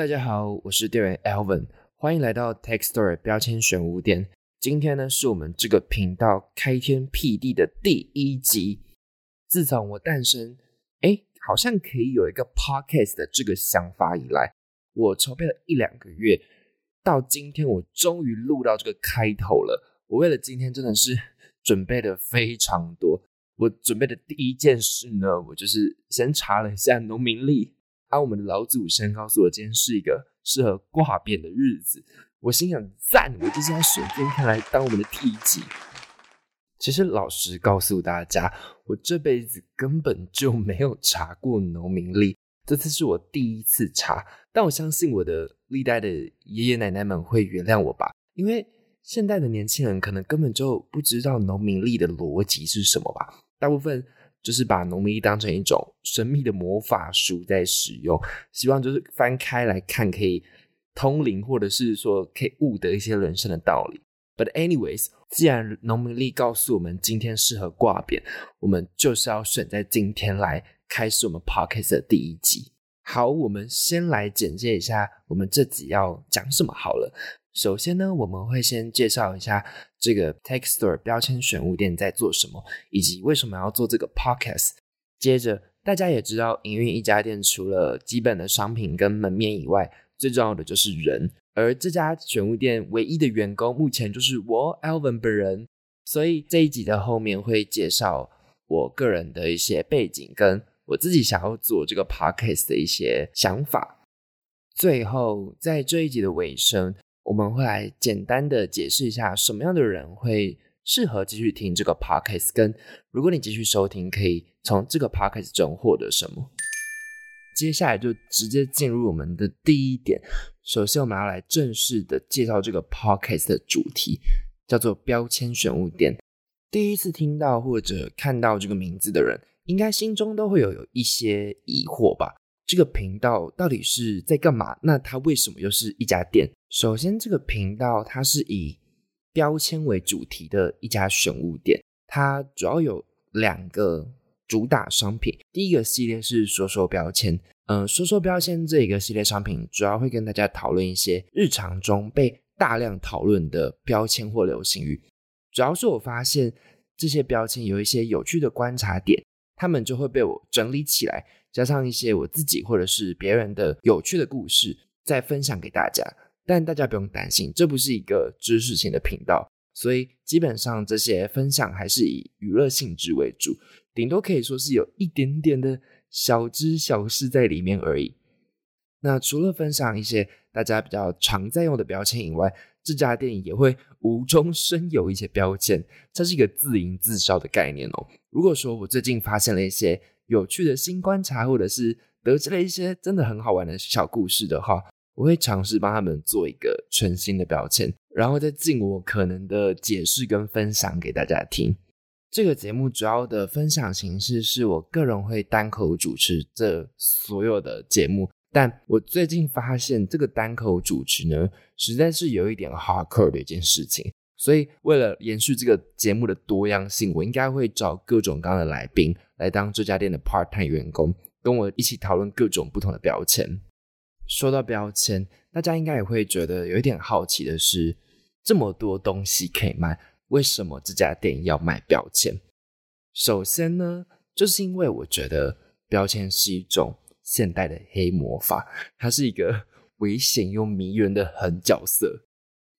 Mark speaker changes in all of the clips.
Speaker 1: 大家好，我是店员 Alvin，欢迎来到 Textstory 标签选物店。今天呢，是我们这个频道开天辟地的第一集。自从我诞生，哎，好像可以有一个 podcast 的这个想法以来，我筹备了一两个月，到今天我终于录到这个开头了。我为了今天真的是准备的非常多。我准备的第一件事呢，我就是先查了一下农民历。而我们的老祖先告诉我，今天是一个适合挂匾的日子。我心想，赞！我就是要选今天来当我们的第一集。其实，老实告诉大家，我这辈子根本就没有查过农民历，这次是我第一次查。但我相信我的历代的爷爷奶奶们会原谅我吧，因为现代的年轻人可能根本就不知道农民历的逻辑是什么吧。大部分。就是把农民历当成一种神秘的魔法书在使用，希望就是翻开来看可以通灵，或者是说可以悟得一些人生的道理。But anyways，既然农民历告诉我们今天适合挂匾，我们就是要选在今天来开始我们 podcast 的第一集。好，我们先来简介一下我们这集要讲什么好了。首先呢，我们会先介绍一下这个 Textstore 标签选物店在做什么，以及为什么要做这个 podcast。接着，大家也知道，营运一家店除了基本的商品跟门面以外，最重要的就是人。而这家选物店唯一的员工，目前就是我 Alvin 本人。所以这一集的后面会介绍我个人的一些背景，跟我自己想要做这个 podcast 的一些想法。最后，在这一集的尾声。我们会来简单的解释一下什么样的人会适合继续听这个 podcast，跟如果你继续收听，可以从这个 podcast 中获得什么。接下来就直接进入我们的第一点。首先，我们要来正式的介绍这个 podcast 的主题，叫做标签选物店。第一次听到或者看到这个名字的人，应该心中都会有有一些疑惑吧。这个频道到底是在干嘛？那它为什么又是一家店？首先，这个频道它是以标签为主题的一家选物店，它主要有两个主打商品。第一个系列是说说标签，嗯，说说标签这一个系列商品，主要会跟大家讨论一些日常中被大量讨论的标签或流行语。主要是我发现这些标签有一些有趣的观察点，他们就会被我整理起来。加上一些我自己或者是别人的有趣的故事，再分享给大家。但大家不用担心，这不是一个知识性的频道，所以基本上这些分享还是以娱乐性质为主，顶多可以说是有一点点的小知小事在里面而已。那除了分享一些大家比较常在用的标签以外，这家店也会无中生有一些标签，这是一个自营自销的概念哦。如果说我最近发现了一些。有趣的新观察，或者是得知了一些真的很好玩的小故事的话，我会尝试帮他们做一个全新的标签，然后再尽我可能的解释跟分享给大家听。这个节目主要的分享形式是我个人会单口主持这所有的节目，但我最近发现这个单口主持呢，实在是有一点 hardcore 的一件事情。所以，为了延续这个节目的多样性，我应该会找各种各样的来宾来当这家店的 part time 员工，跟我一起讨论各种不同的标签。说到标签，大家应该也会觉得有一点好奇的是，这么多东西可以卖，为什么这家店要卖标签？首先呢，就是因为我觉得标签是一种现代的黑魔法，它是一个 危险又迷人的狠角色。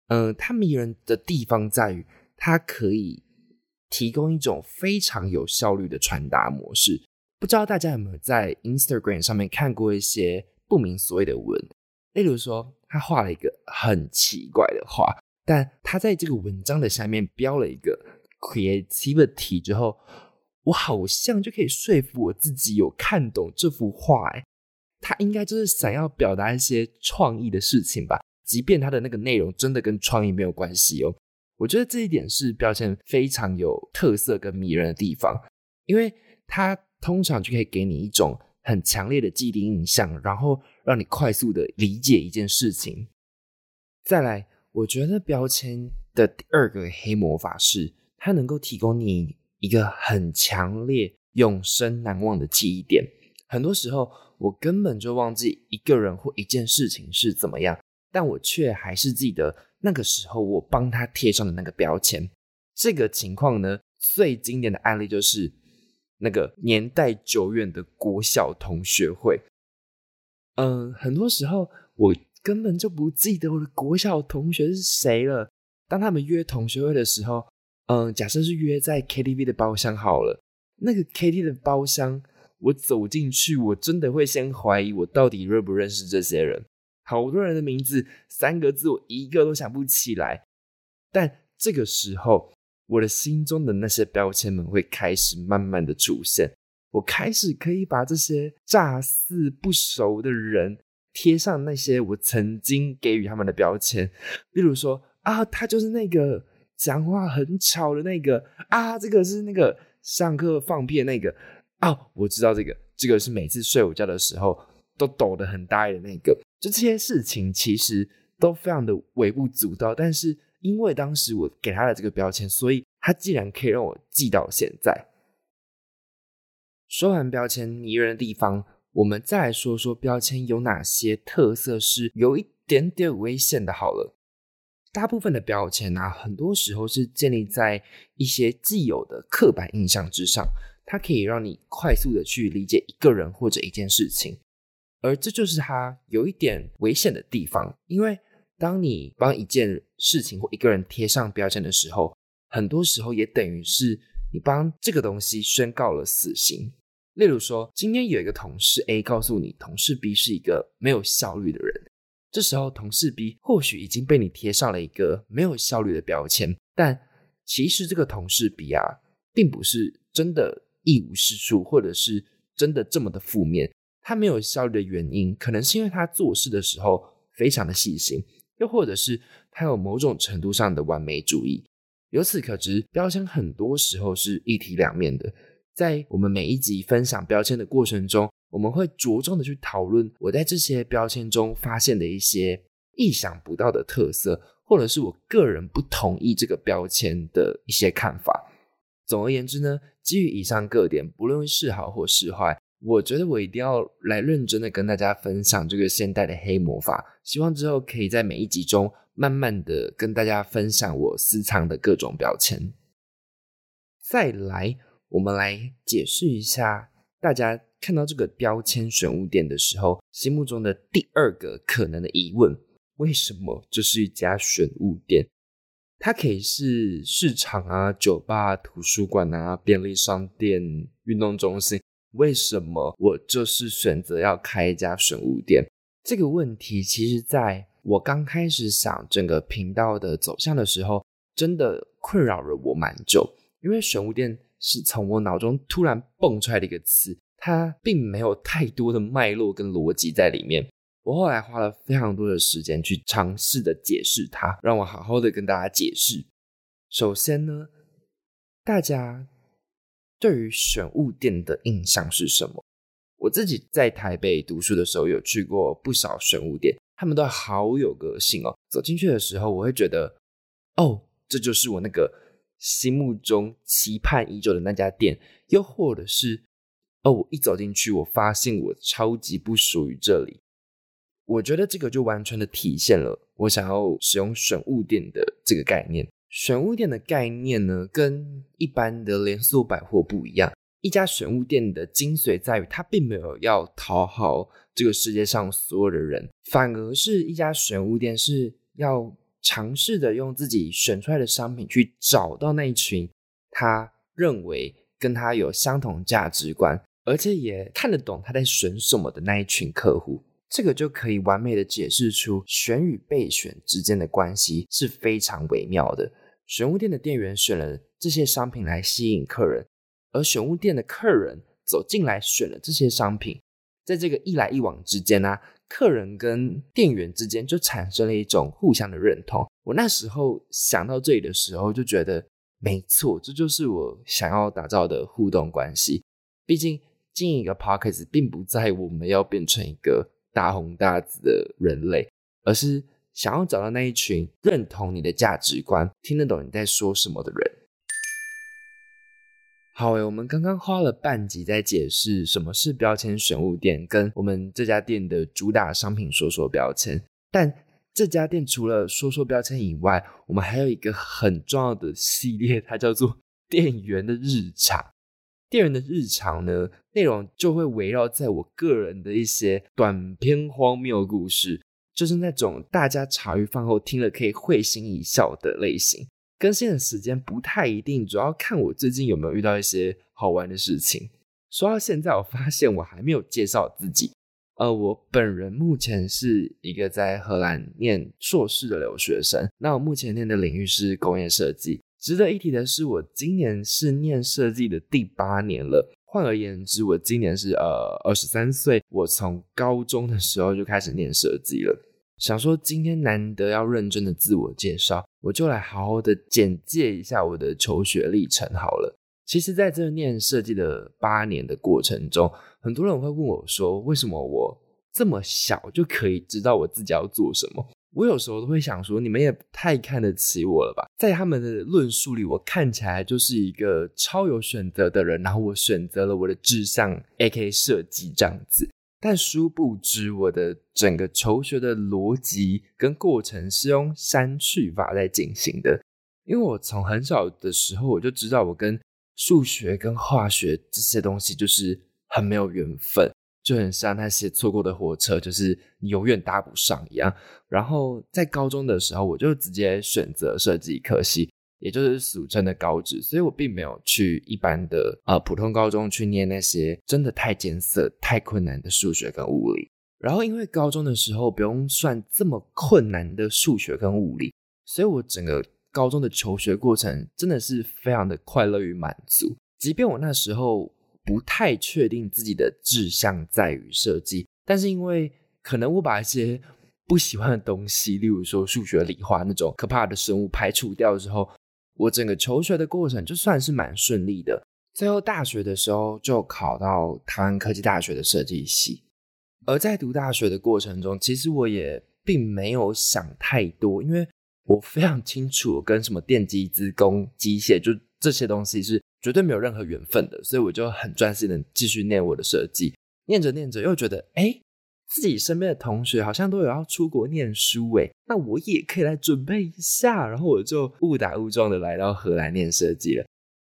Speaker 1: 嗯，它迷人的地方在于，它可以提供一种非常有效率的传达模式。不知道大家有没有在 Instagram 上面看过一些不明所谓的文？例如说，他画了一个很奇怪的画，但他在这个文章的下面标了一个 creativity 之后，我好像就可以说服我自己有看懂这幅画。哎，他应该就是想要表达一些创意的事情吧。即便他的那个内容真的跟创意没有关系哦，我觉得这一点是标签非常有特色跟迷人的地方，因为它通常就可以给你一种很强烈的既定印象，然后让你快速的理解一件事情。再来，我觉得标签的第二个黑魔法是，它能够提供你一个很强烈、永生难忘的记忆点。很多时候，我根本就忘记一个人或一件事情是怎么样，但我却还是记得那个时候我帮他贴上的那个标签。这个情况呢，最经典的案例就是那个年代久远的国小同学会。嗯，很多时候我根本就不记得我的国小同学是谁了。当他们约同学会的时候，嗯，假设是约在 KTV 的包厢好了，那个 KTV 的包厢。我走进去，我真的会先怀疑我到底认不认识这些人。好多人的名字，三个字我一个都想不起来。但这个时候，我的心中的那些标签们会开始慢慢的出现。我开始可以把这些乍似不熟的人贴上那些我曾经给予他们的标签，例如说啊，他就是那个讲话很吵的那个啊，这个是那个上课放屁的那个。哦，我知道这个，这个是每次睡午觉的时候都抖得很大的那个。就这些事情其实都非常的微不足道，但是因为当时我给他的这个标签，所以他既然可以让我记到现在。说完标签迷人的地方，我们再来说说标签有哪些特色是有一点点危险的。好了，大部分的标签啊，很多时候是建立在一些既有的刻板印象之上。它可以让你快速的去理解一个人或者一件事情，而这就是它有一点危险的地方。因为当你帮一件事情或一个人贴上标签的时候，很多时候也等于是你帮这个东西宣告了死刑。例如说，今天有一个同事 A 告诉你，同事 B 是一个没有效率的人，这时候同事 B 或许已经被你贴上了一个没有效率的标签，但其实这个同事 B 啊，并不是真的。一无是处，或者是真的这么的负面，他没有效率的原因，可能是因为他做事的时候非常的细心，又或者是他有某种程度上的完美主义。由此可知，标签很多时候是一体两面的。在我们每一集分享标签的过程中，我们会着重的去讨论我在这些标签中发现的一些意想不到的特色，或者是我个人不同意这个标签的一些看法。总而言之呢，基于以上各点，不论是好或是坏，我觉得我一定要来认真的跟大家分享这个现代的黑魔法。希望之后可以在每一集中，慢慢的跟大家分享我私藏的各种标签。再来，我们来解释一下，大家看到这个标签选物店的时候，心目中的第二个可能的疑问：为什么这是一家选物店？它可以是市场啊、酒吧、图书馆啊、便利商店、运动中心。为什么我就是选择要开一家选物店？这个问题其实在我刚开始想整个频道的走向的时候，真的困扰了我蛮久。因为选物店是从我脑中突然蹦出来的一个词，它并没有太多的脉络跟逻辑在里面。我后来花了非常多的时间去尝试的解释它，让我好好的跟大家解释。首先呢，大家对于选物店的印象是什么？我自己在台北读书的时候，有去过不少选物店，他们都好有个性哦。走进去的时候，我会觉得，哦，这就是我那个心目中期盼已久的那家店。又或者是，哦，我一走进去，我发现我超级不属于这里。我觉得这个就完全的体现了我想要使用选物店的这个概念。选物店的概念呢，跟一般的连锁百货不一样。一家选物店的精髓在于，它并没有要讨好这个世界上所有的人，反而是一家选物店是要尝试着用自己选出来的商品去找到那一群他认为跟他有相同价值观，而且也看得懂他在选什么的那一群客户。这个就可以完美的解释出选与被选之间的关系是非常微妙的。选物店的店员选了这些商品来吸引客人，而选物店的客人走进来选了这些商品，在这个一来一往之间呢，客人跟店员之间就产生了一种互相的认同。我那时候想到这里的时候，就觉得没错，这就是我想要打造的互动关系。毕竟经营一个 p o c k e t 并不在我们要变成一个。大红大紫的人类，而是想要找到那一群认同你的价值观、听得懂你在说什么的人。好诶，我们刚刚花了半集在解释什么是标签选物店，跟我们这家店的主打商品说说标签。但这家店除了说说标签以外，我们还有一个很重要的系列，它叫做店员的日常。店员的日常呢，内容就会围绕在我个人的一些短篇荒谬故事，就是那种大家茶余饭后听了可以会心一笑的类型。更新的时间不太一定，主要看我最近有没有遇到一些好玩的事情。说到现在，我发现我还没有介绍自己。呃，我本人目前是一个在荷兰念硕士的留学生。那我目前念的领域是工业设计。值得一提的是，我今年是念设计的第八年了。换而言之，我今年是呃二十三岁。我从高中的时候就开始念设计了。想说今天难得要认真的自我介绍，我就来好好的简介一下我的求学历程好了。其实，在这念设计的八年的过程中，很多人会问我说，为什么我这么小就可以知道我自己要做什么？我有时候都会想说，你们也太看得起我了吧？在他们的论述里，我看起来就是一个超有选择的人，然后我选择了我的志向，A.K. 设计这样子。但殊不知，我的整个求学的逻辑跟过程是用删去法在进行的。因为我从很小的时候我就知道，我跟数学跟化学这些东西就是很没有缘分，就很像那些错过的火车，就是你永远搭不上一样。然后在高中的时候，我就直接选择设计科系。也就是俗称的高职，所以我并没有去一般的呃普通高中去念那些真的太艰涩、太困难的数学跟物理。然后因为高中的时候不用算这么困难的数学跟物理，所以我整个高中的求学过程真的是非常的快乐与满足。即便我那时候不太确定自己的志向在于设计，但是因为可能我把一些不喜欢的东西，例如说数学、理化那种可怕的生物排除掉之后。我整个求学的过程就算是蛮顺利的，最后大学的时候就考到台湾科技大学的设计系。而在读大学的过程中，其实我也并没有想太多，因为我非常清楚跟什么电机、资工、机械就这些东西是绝对没有任何缘分的，所以我就很专心的继续念我的设计。念着念着又觉得，哎。自己身边的同学好像都有要出国念书诶，那我也可以来准备一下。然后我就误打误撞的来到荷兰念设计了。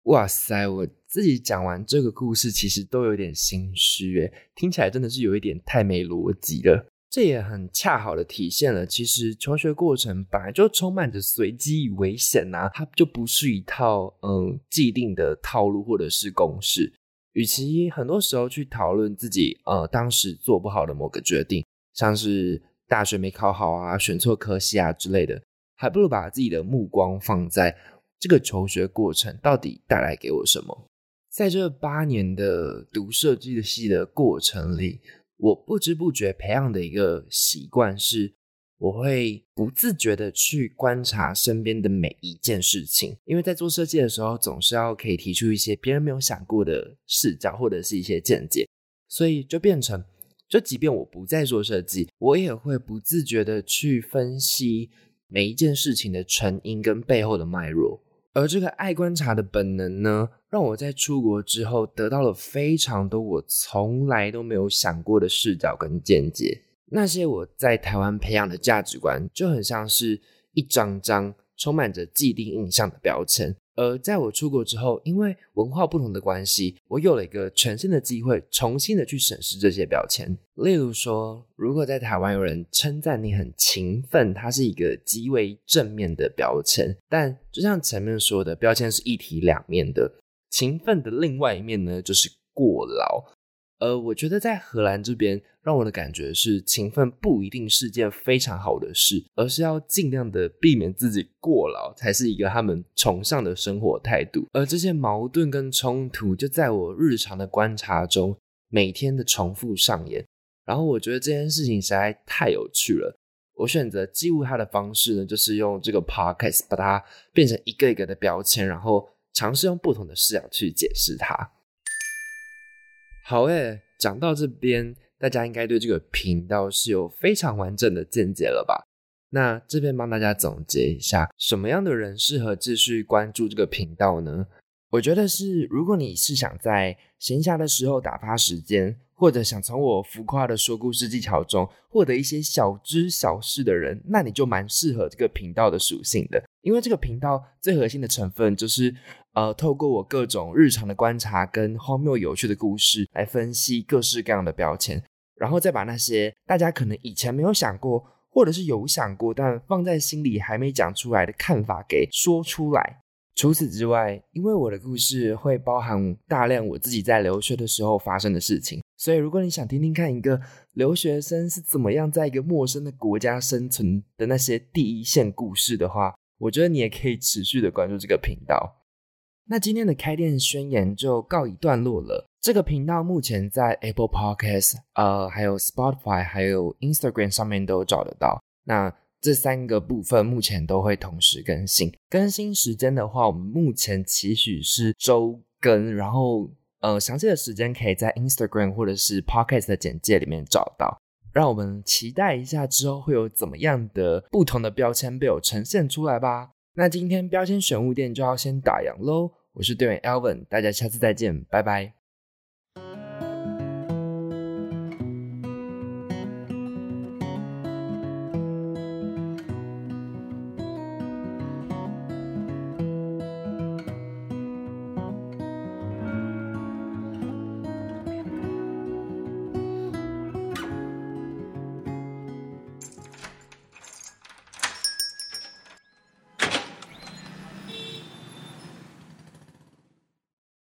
Speaker 1: 哇塞，我自己讲完这个故事，其实都有点心虚诶，听起来真的是有一点太没逻辑了。这也很恰好的体现了，其实求学过程本来就充满着随机与危险呐，它就不是一套嗯既定的套路或者是公式。与其很多时候去讨论自己呃当时做不好的某个决定，像是大学没考好啊、选错科系啊之类的，还不如把自己的目光放在这个求学过程到底带来给我什么。在这八年的读设计的系的过程里，我不知不觉培养的一个习惯是。我会不自觉的去观察身边的每一件事情，因为在做设计的时候，总是要可以提出一些别人没有想过的视角或者是一些见解，所以就变成，就即便我不再做设计，我也会不自觉的去分析每一件事情的成因跟背后的脉络。而这个爱观察的本能呢，让我在出国之后得到了非常多我从来都没有想过的视角跟见解。那些我在台湾培养的价值观，就很像是一张张充满着既定印象的标签。而在我出国之后，因为文化不同的关系，我有了一个全新的机会，重新的去审视这些标签。例如说，如果在台湾有人称赞你很勤奋，它是一个极为正面的标签。但就像前面说的，标签是一体两面的。勤奋的另外一面呢，就是过劳。呃，我觉得在荷兰这边，让我的感觉是勤奋不一定是件非常好的事，而是要尽量的避免自己过劳，才是一个他们崇尚的生活态度。而这些矛盾跟冲突，就在我日常的观察中，每天的重复上演。然后我觉得这件事情实在太有趣了。我选择记录它的方式呢，就是用这个 podcast 把它变成一个一个的标签，然后尝试用不同的视角去解释它。好诶，讲到这边，大家应该对这个频道是有非常完整的见解了吧？那这边帮大家总结一下，什么样的人适合继续关注这个频道呢？我觉得是，如果你是想在闲暇的时候打发时间，或者想从我浮夸的说故事技巧中获得一些小知小事的人，那你就蛮适合这个频道的属性的。因为这个频道最核心的成分就是，呃，透过我各种日常的观察跟荒谬有趣的故事来分析各式各样的标签，然后再把那些大家可能以前没有想过，或者是有想过但放在心里还没讲出来的看法给说出来。除此之外，因为我的故事会包含大量我自己在留学的时候发生的事情，所以如果你想听听看一个留学生是怎么样在一个陌生的国家生存的那些第一线故事的话，我觉得你也可以持续的关注这个频道。那今天的开店宣言就告一段落了。这个频道目前在 Apple Podcast、呃，还有 Spotify、还有 Instagram 上面都找得到。那这三个部分目前都会同时更新，更新时间的话，我们目前期许是周更，然后呃详细的时间可以在 Instagram 或者是 Podcast 的简介里面找到。让我们期待一下之后会有怎么样的不同的标签被我呈现出来吧。那今天标签选物店就要先打烊喽，我是队员 Elvin，大家下次再见，拜拜。